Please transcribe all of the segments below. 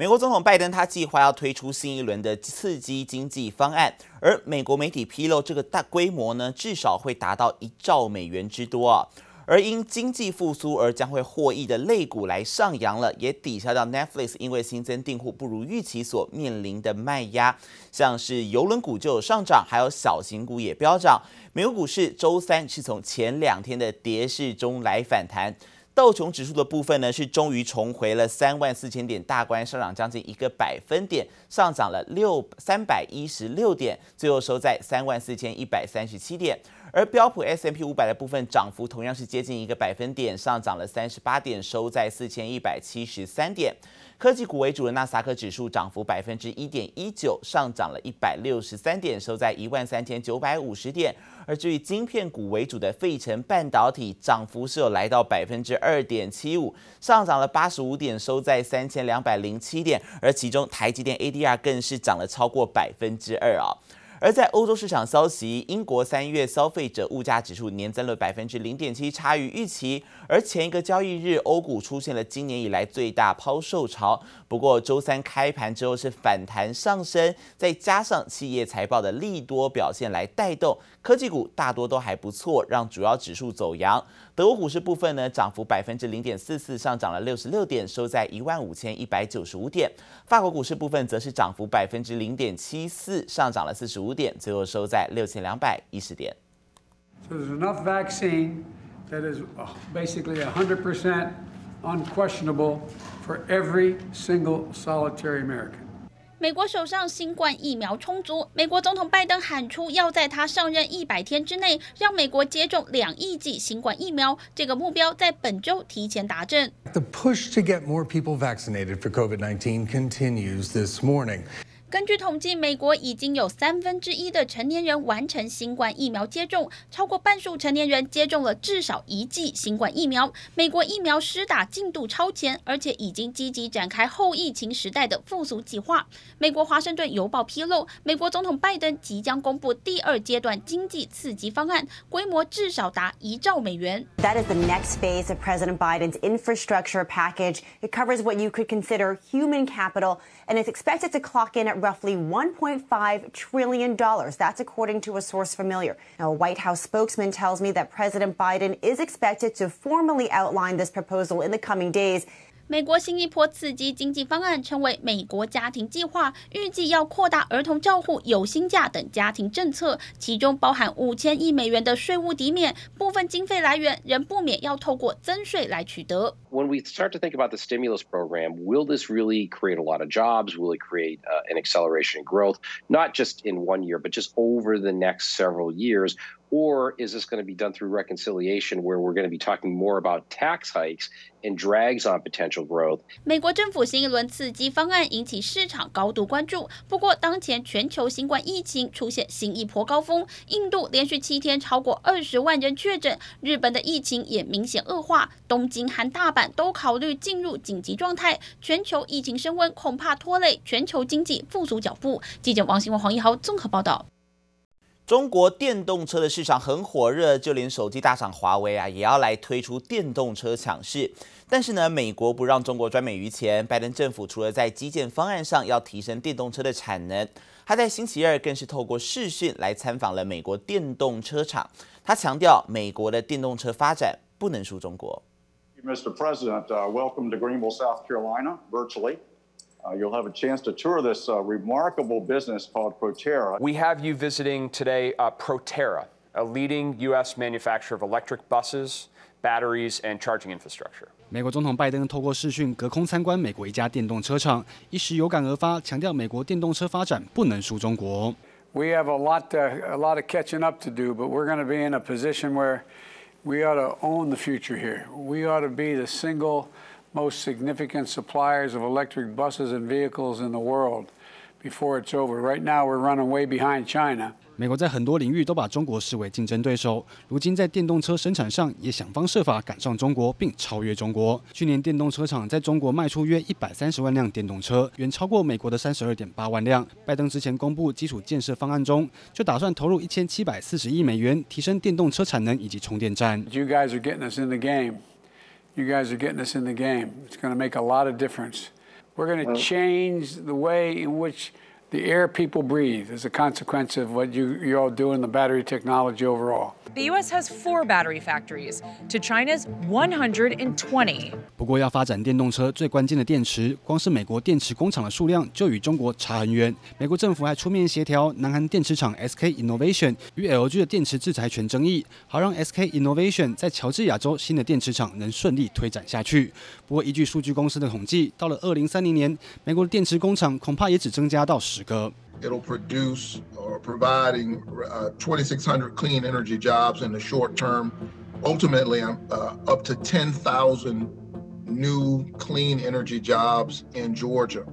美国总统拜登他计划要推出新一轮的刺激经济方案，而美国媒体披露，这个大规模呢，至少会达到一兆美元之多啊。而因经济复苏而将会获益的类股来上扬了，也抵消掉 Netflix 因为新增订户不如预期所面临的卖压。像是邮轮股就有上涨，还有小型股也飙涨。美国股市周三是从前两天的跌势中来反弹。道琼指数的部分呢，是终于重回了三万四千点大关，上涨将近一个百分点，上涨了六三百一十六点，最后收在三万四千一百三十七点。而标普 S M P 五百的部分涨幅同样是接近一个百分点，上涨了三十八点，收在四千一百七十三点。科技股为主的纳斯达克指数涨幅百分之一点一九，上涨了一百六十三点，收在一万三千九百五十点。而至于晶片股为主的费城半导体，涨幅是有来到百分之二点七五，上涨了八十五点，收在三千两百零七点。而其中台积电 ADR 更是涨了超过百分之二啊。而在欧洲市场消息，英国三月消费者物价指数年增了百分之零点七，差于预期。而前一个交易日，欧股出现了今年以来最大抛售潮。不过周三开盘之后是反弹上升，再加上企业财报的利多表现来带动，科技股大多都还不错，让主要指数走阳。德国股市部分呢，涨幅百分之零点四四，上涨了六十六点，收在一万五千一百九十五点。法国股市部分则是涨幅百分之零点七四，上涨了四十五。点，最后收在六千两百一十点。So there's enough vaccine that is basically 100% unquestionable for every single solitary American. 美国手上新冠疫苗充足，美国总统拜登喊出要在他上任一百天之内让美国接种两亿剂新冠疫苗，这个目标在本周提前达阵。The push to get more people vaccinated for COVID-19 continues this morning. 根据统计，美国已经有三分之一的成年人完成新冠疫苗接种，超过半数成年人接种了至少一剂新冠疫苗。美国疫苗施打进度超前，而且已经积极展开后疫情时代的复苏计划。美国华盛顿邮报披露，美国总统拜登即将公布第二阶段经济刺激方案，规模至少达一兆美元。That is the next phase of President Biden's infrastructure package. It covers what you could consider human capital, and is expected to clock in at roughly $1.5 trillion. That's according to a source familiar. Now, a White House spokesman tells me that President Biden is expected to formally outline this proposal in the coming days. 美国新一波刺激经济方案称为“美国家庭计划”，预计要扩大儿童照护、有薪假等家庭政策，其中包含五千亿美元的税务抵免。部分经费来源仍不免要透过增税来取得。When we start to think about the stimulus program, will this really create a lot of jobs? Will it create an acceleration in growth, not just in one year, but just over the next several years? Or is this going to be done through reconciliation, where we're going to be talking more about tax hikes and drags on potential growth? 美国政府新一轮刺激方案引起市场高度关注。不过，当前全球新冠疫情出现新一波高峰，印度连续七天超过二十万人确诊，日本的疫情也明显恶化，东京和大阪都考虑进入紧急状态。全球疫情升温，恐怕拖累全球经济复苏脚步。记者王新文、黄一豪综合报道。中国电动车的市场很火热，就连手机大厂华为啊，也要来推出电动车抢市。但是呢，美国不让中国专美于前，拜登政府除了在基建方案上要提升电动车的产能，他在星期二更是透过视讯来参访了美国电动车厂。他强调，美国的电动车发展不能输中国。Mr. President, welcome to Greenville, South Carolina, virtually. You'll have a chance to tour this remarkable business called Proterra. We have you visiting today Proterra, a leading U.S. manufacturer of electric buses, batteries, and charging infrastructure. 美国总统拜登透过视讯隔空参观美国一家电动车厂，一时有感而发，强调美国电动车发展不能输中国。We have a lot, a lot of catching up to do, but we're going to be in a position where we ought to own the future here. We ought to be the single most significant suppliers of electric buses and vehicles in the world before it's over. Right now, we're running way behind China. 美国在很多领域都把中国视为竞争对手，如今在电动车生产上也想方设法赶上中国并超越中国。去年电动车厂在中国卖出约一百三十万辆电动车，远超过美国的三十二点八万辆。拜登之前公布基础建设方案中，就打算投入一千七百四十亿美元，提升电动车产能以及充电站。You guys are getting us in the game. You guys are getting us in the game. It's going to make a lot of difference. We're going to change the way in which the air people breathe as a consequence of what you, you all do in the battery technology overall. The U.S. has four battery factories to China's 120. 不过，要发展电动车最关键的电池，光是美国电池工厂的数量就与中国差很远。美国政府还出面协调南韩电池厂 SK Innovation 与 LG 的电池制裁权争议，好让 SK Innovation 在乔治亚州新的电池厂能顺利推展下去。不过，依据数据公司的统计，到了二零三零年，美国的电池工厂恐怕也只增加到十个。It'll produce or providing uh, 2,600 clean energy jobs in the short term. Ultimately, uh, up to 10,000 new clean energy jobs in Georgia.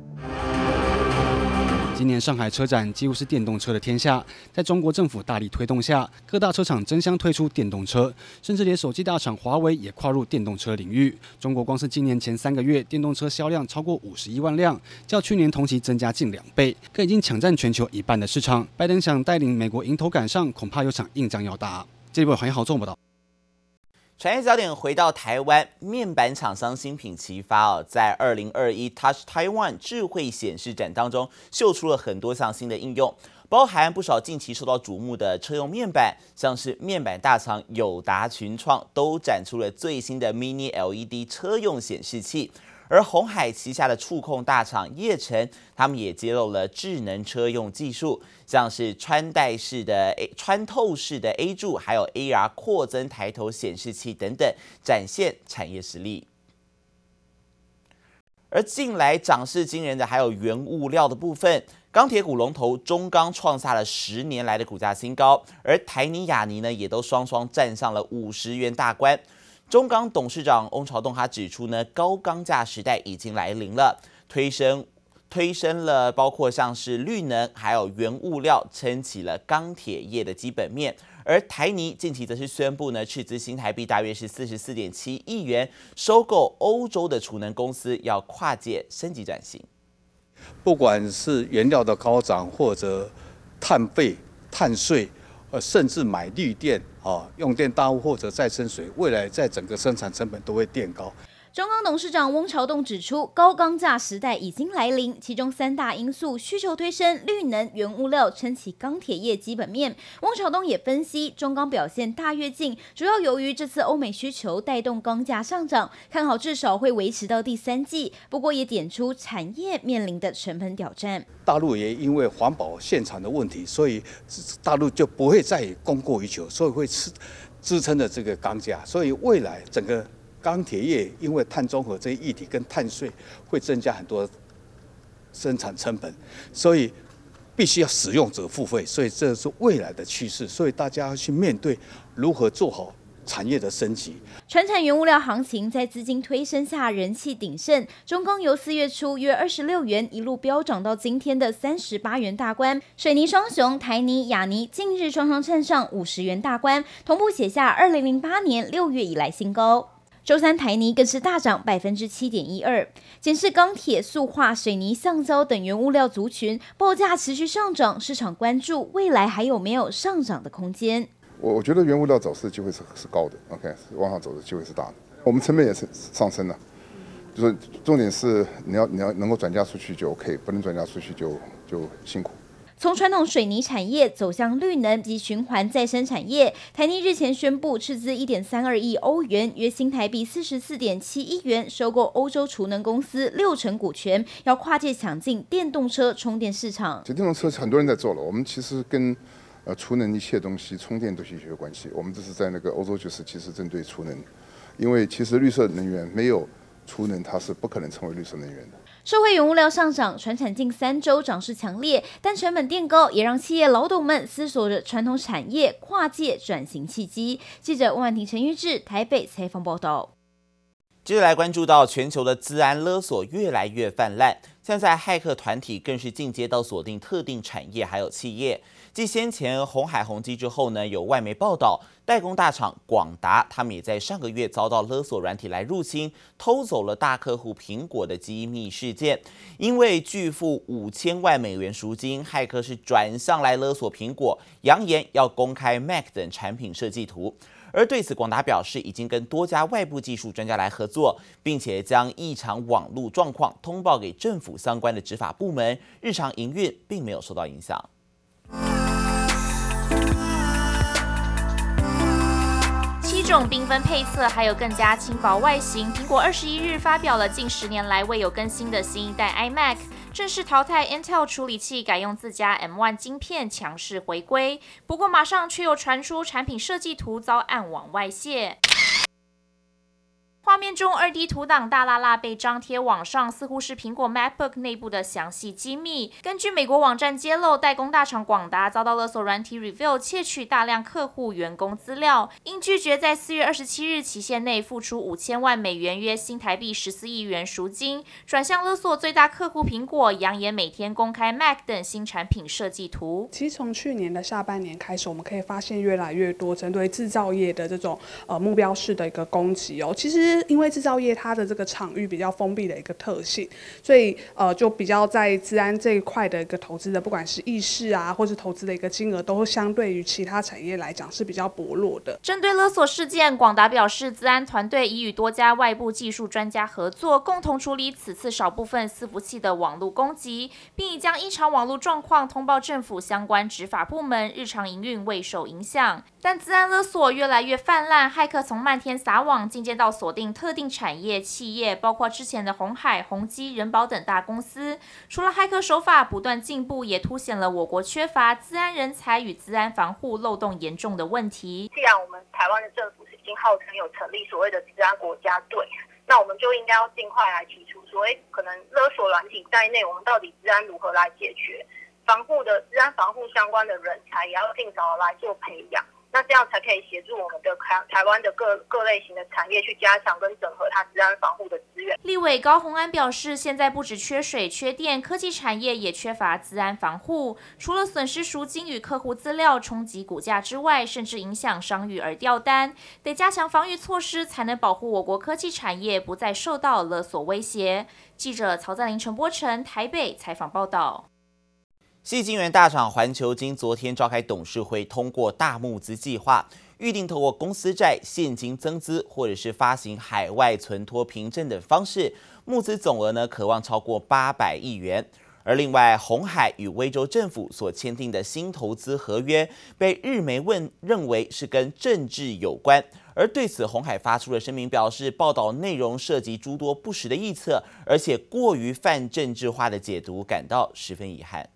今年上海车展几乎是电动车的天下，在中国政府大力推动下，各大车厂争相推出电动车，甚至连手机大厂华为也跨入电动车领域。中国光是今年前三个月，电动车销量超过五十一万辆，较去年同期增加近两倍，更已经抢占全球一半的市场。拜登想带领美国迎头赶上，恐怕有场硬仗要打。这里为黄一豪做不到。产业焦点回到台湾，面板厂商新品齐发哦，在二零二一 Touch Taiwan 智慧显示展当中，秀出了很多项新的应用，包含不少近期受到瞩目的车用面板，像是面板大厂友达群创都展出了最新的 Mini LED 车用显示器。而鸿海旗下的触控大厂业成，他们也揭露了智能车用技术，像是穿戴式的 A 穿透式的 A 柱，还有 AR 扩增抬头显示器等等，展现产业实力。而近来涨势惊人的还有原物料的部分，钢铁股龙头中钢创下了十年来的股价新高，而台泥、亚泥呢也都双双站上了五十元大关。中钢董事长翁朝栋他指出呢，高钢价时代已经来临了，推升推升了包括像是绿能还有原物料，撑起了钢铁业的基本面。而台泥近期则是宣布呢，斥资新台币大约是四十四点七亿元收购欧洲的储能公司，要跨界升级转型。不管是原料的高涨，或者碳费、碳税。甚至买绿电啊，用电大户或者再生水，未来在整个生产成本都会垫高。中钢董事长翁朝栋指出，高钢价时代已经来临，其中三大因素：需求推升、绿能、原物料撑起钢铁业基本面。翁朝栋也分析，中钢表现大跃进，主要由于这次欧美需求带动钢价上涨，看好至少会维持到第三季。不过也点出产业面临的成本挑战。大陆也因为环保限产的问题，所以大陆就不会再供过于求，所以会支支撑着这个钢价。所以未来整个。钢铁业因为碳中和这些议题跟碳税会增加很多生产成本，所以必须要使用者付费，所以这是未来的趋势，所以大家要去面对如何做好产业的升级。传产原物料行情在资金推升下人气鼎盛，中钢由四月初约二十六元一路飙涨到今天的三十八元大关，水泥双雄台泥、亚泥近日双双站上五十元大关，同步写下二零零八年六月以来新高。周三台泥更是大涨百分之七点一二，检视钢铁、塑化、水泥、橡胶等原物料族群报价持续上涨，市场关注未来还有没有上涨的空间。我我觉得原物料走势机会是是高的，OK，往上走的机会是大的。我们成本也是上升了，就是重点是你要你要能够转嫁出去就 OK，不能转嫁出去就就辛苦。从传统水泥产业走向绿能及循环再生产业，台泥日前宣布斥资一点三二亿欧元，约新台币四十四点七亿元，收购欧洲储能公司六成股权，要跨界抢进电动车充电市场。这电动车很多人在做了，我们其实跟呃储能一切东西充电都是有关系。我们这是在那个欧洲，就是其实针对储能，因为其实绿色能源没有储能，它是不可能成为绿色能源的。社会原物料上涨，传产近三周涨势强烈，但成本垫高也让企业老董们思索着传统产业跨界转型契机。记者温婉婷、陈玉志台北采访报道。接着来关注到全球的资安勒索越来越泛滥，现在骇客团体更是进阶到锁定特定产业还有企业。继先前红海宏基之后呢，有外媒报道，代工大厂广达他们也在上个月遭到勒索软体来入侵，偷走了大客户苹果的机密事件。因为拒付五千万美元赎金，骇客是转向来勒索苹果，扬言要公开 Mac 等产品设计图。而对此，广达表示已经跟多家外部技术专家来合作，并且将异常网络状况通报给政府相关的执法部门，日常营运并没有受到影响。七种缤纷配色，还有更加轻薄外形，苹果二十一日发表了近十年来未有更新的新一代 iMac。正式淘汰 Intel 处理器，改用自家 M1 晶片，强势回归。不过马上却又传出产品设计图遭暗网外泄。画面中，二 D 图档大剌剌被张贴网上，似乎是苹果 MacBook 内部的详细机密。根据美国网站揭露，代工大厂广达遭到勒索软体 Reveal 窃取大量客户员工资料，因拒绝在四月二十七日期限内付出五千万美元（约新台币十四亿元）赎金，转向勒索最大客户苹果，扬言每天公开 Mac 等新产品设计图。其实从去年的下半年开始，我们可以发现越来越多针对制造业的这种呃目标式的一个攻击哦。其实。因为制造业它的这个场域比较封闭的一个特性，所以呃就比较在资安这一块的一个投资的，不管是意识啊，或是投资的一个金额，都相对于其他产业来讲是比较薄弱的。针对勒索事件，广达表示，资安团队已与多家外部技术专家合作，共同处理此次少部分伺服器的网络攻击，并已将异常网络状况通报政府相关执法部门，日常营运未受影响。但资安勒索越来越泛滥，骇客从漫天撒网，进阶到锁定特定产业企业，包括之前的红海、宏基、人保等大公司。除了骇客手法不断进步，也凸显了我国缺乏资安人才与资安防护漏洞严重的问题。既然我们台湾的政府已经号称有成立所谓的资安国家队，那我们就应该要尽快来提出所谓可能勒索软体在内，我们到底资安如何来解决？防护的资安防护相关的人才也要尽早来做培养。那这样才可以协助我们的台台湾的各各类型的产业去加强跟整合它资安防护的资源。立委高虹安表示，现在不止缺水缺电，科技产业也缺乏资安防护。除了损失赎金与客户资料冲击股价之外，甚至影响商誉而掉单，得加强防御措施，才能保护我国科技产业不再受到勒索威胁。记者曹在林、陈波成台北采访报道。矽晶圆大厂环球晶昨天召开董事会，通过大募资计划，预定透过公司债、现金增资或者是发行海外存托凭证等方式，募资总额呢，可望超过八百亿元。而另外，红海与威州政府所签订的新投资合约，被日媒问认为是跟政治有关。而对此，红海发出了声明，表示报道内容涉及诸多不实的臆测，而且过于泛政治化的解读，感到十分遗憾。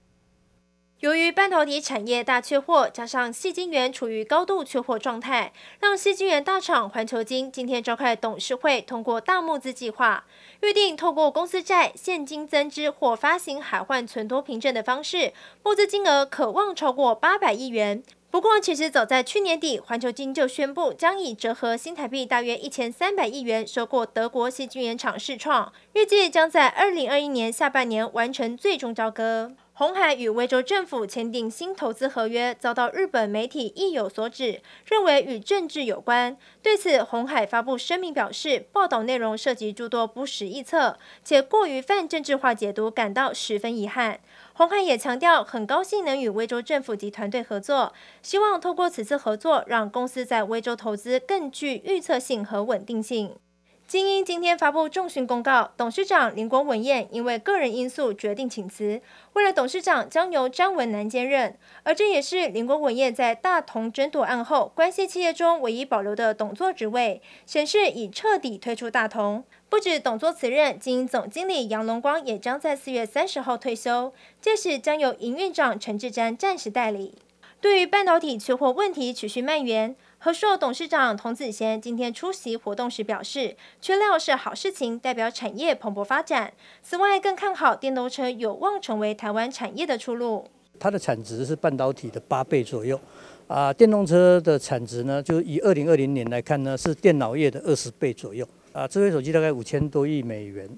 由于半导体产业大缺货，加上矽晶圆处于高度缺货状态，让矽晶圆大厂环球晶今天召开董事会，通过大募资计划，预定透过公司债、现金增资或发行海外存托凭证的方式，募资金额可望超过八百亿元。不过，其实早在去年底，环球晶就宣布将以折合新台币大约一千三百亿元收购德国矽晶圆厂市创，预计将在二零二一年下半年完成最终交割。鸿海与威州政府签订新投资合约，遭到日本媒体意有所指，认为与政治有关。对此，鸿海发布声明表示，报道内容涉及诸多不实臆测，且过于泛政治化解读，感到十分遗憾。鸿海也强调，很高兴能与威州政府及团队合作，希望透过此次合作，让公司在威州投资更具预测性和稳定性。精英今天发布重讯公告，董事长林国文彦因为个人因素决定请辞，未来董事长将由张文南兼任，而这也是林国文彦在大同争夺案后关系企业中唯一保留的董座职位，显示已彻底退出大同。不止董座辞任，晶英总经理杨龙光也将在四月三十号退休，届时将由营运长陈志瞻暂时代理。对于半导体缺货问题持续蔓延。和硕董事长童子贤今天出席活动时表示，缺料是好事情，代表产业蓬勃发展。此外，更看好电动车有望成为台湾产业的出路。它的产值是半导体的八倍左右，啊，电动车的产值呢，就以二零二零年来看呢，是电脑业的二十倍左右。啊，智慧手机大概五千多亿美元，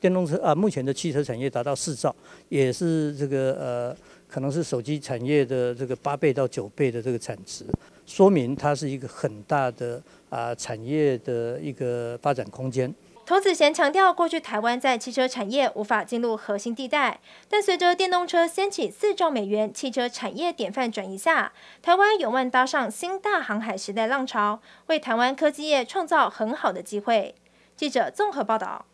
电动车啊，目前的汽车产业达到四兆，也是这个呃，可能是手机产业的这个八倍到九倍的这个产值。说明它是一个很大的啊产业的一个发展空间。童子贤强调，过去台湾在汽车产业无法进入核心地带，但随着电动车掀起四兆美元汽车产业典范转移下，台湾有望搭上新大航海时代浪潮，为台湾科技业创造很好的机会。记者综合报道。